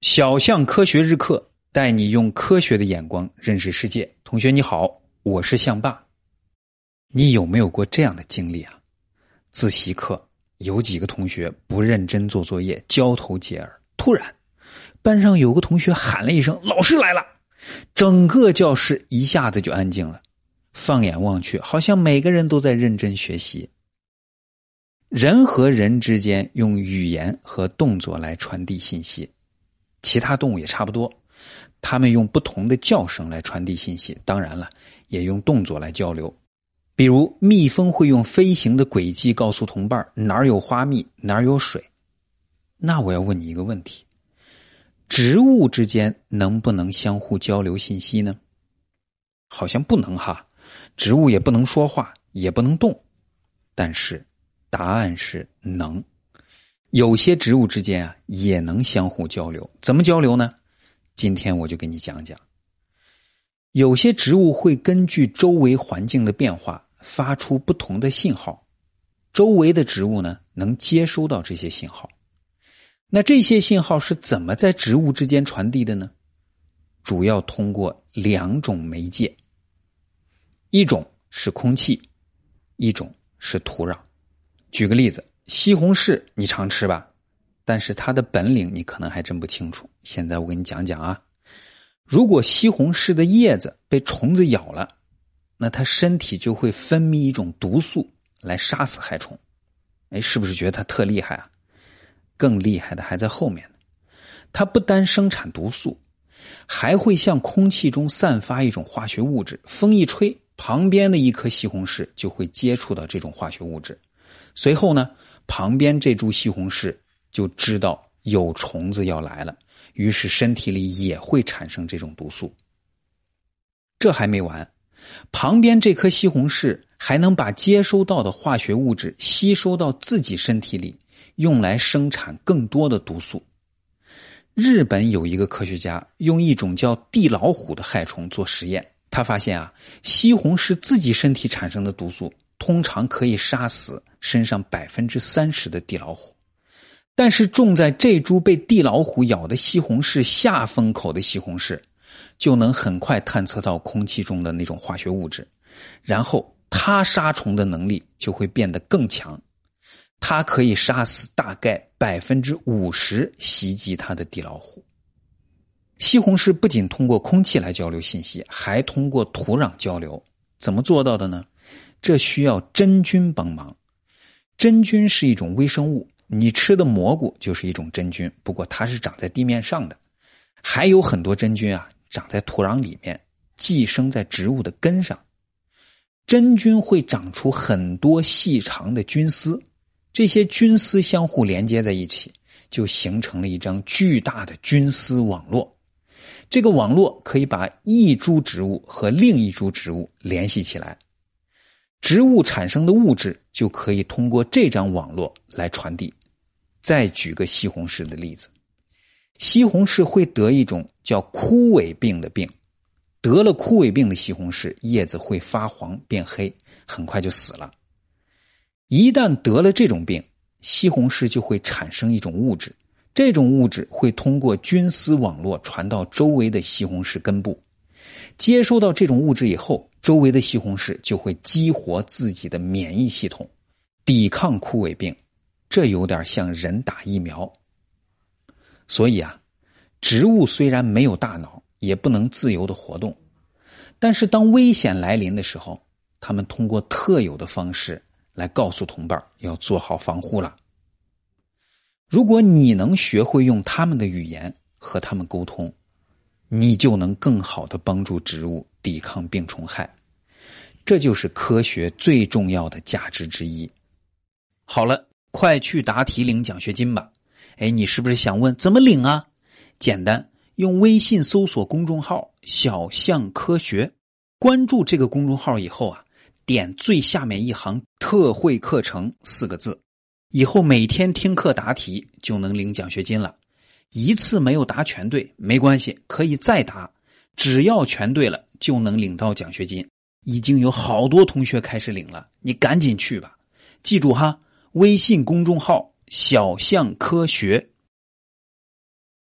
小象科学日课带你用科学的眼光认识世界。同学你好，我是象爸。你有没有过这样的经历啊？自习课有几个同学不认真做作业，交头接耳。突然，班上有个同学喊了一声：“老师来了！”整个教室一下子就安静了。放眼望去，好像每个人都在认真学习。人和人之间用语言和动作来传递信息。其他动物也差不多，它们用不同的叫声来传递信息，当然了，也用动作来交流。比如，蜜蜂会用飞行的轨迹告诉同伴哪儿有花蜜，哪儿有水。那我要问你一个问题：植物之间能不能相互交流信息呢？好像不能哈，植物也不能说话，也不能动。但是，答案是能。有些植物之间啊也能相互交流，怎么交流呢？今天我就给你讲讲。有些植物会根据周围环境的变化发出不同的信号，周围的植物呢能接收到这些信号。那这些信号是怎么在植物之间传递的呢？主要通过两种媒介，一种是空气，一种是土壤。举个例子。西红柿你常吃吧，但是它的本领你可能还真不清楚。现在我给你讲讲啊，如果西红柿的叶子被虫子咬了，那它身体就会分泌一种毒素来杀死害虫。哎，是不是觉得它特厉害啊？更厉害的还在后面呢。它不单生产毒素，还会向空气中散发一种化学物质。风一吹，旁边的一颗西红柿就会接触到这种化学物质，随后呢？旁边这株西红柿就知道有虫子要来了，于是身体里也会产生这种毒素。这还没完，旁边这颗西红柿还能把接收到的化学物质吸收到自己身体里，用来生产更多的毒素。日本有一个科学家用一种叫地老虎的害虫做实验，他发现啊，西红柿自己身体产生的毒素。通常可以杀死身上百分之三十的地老虎，但是种在这株被地老虎咬的西红柿下风口的西红柿，就能很快探测到空气中的那种化学物质，然后它杀虫的能力就会变得更强，它可以杀死大概百分之五十袭击它的地老虎。西红柿不仅通过空气来交流信息，还通过土壤交流，怎么做到的呢？这需要真菌帮忙。真菌是一种微生物，你吃的蘑菇就是一种真菌，不过它是长在地面上的。还有很多真菌啊，长在土壤里面，寄生在植物的根上。真菌会长出很多细长的菌丝，这些菌丝相互连接在一起，就形成了一张巨大的菌丝网络。这个网络可以把一株植物和另一株植物联系起来。植物产生的物质就可以通过这张网络来传递。再举个西红柿的例子，西红柿会得一种叫枯萎病的病，得了枯萎病的西红柿叶子会发黄变黑，很快就死了。一旦得了这种病，西红柿就会产生一种物质，这种物质会通过菌丝网络传到周围的西红柿根部。接收到这种物质以后，周围的西红柿就会激活自己的免疫系统，抵抗枯萎病。这有点像人打疫苗。所以啊，植物虽然没有大脑，也不能自由的活动，但是当危险来临的时候，他们通过特有的方式来告诉同伴要做好防护了。如果你能学会用他们的语言和他们沟通。你就能更好的帮助植物抵抗病虫害，这就是科学最重要的价值之一。好了，快去答题领奖学金吧！哎，你是不是想问怎么领啊？简单，用微信搜索公众号“小象科学”，关注这个公众号以后啊，点最下面一行“特惠课程”四个字，以后每天听课答题就能领奖学金了。一次没有答全对没关系，可以再答，只要全对了就能领到奖学金。已经有好多同学开始领了，你赶紧去吧。记住哈，微信公众号“小象科学”。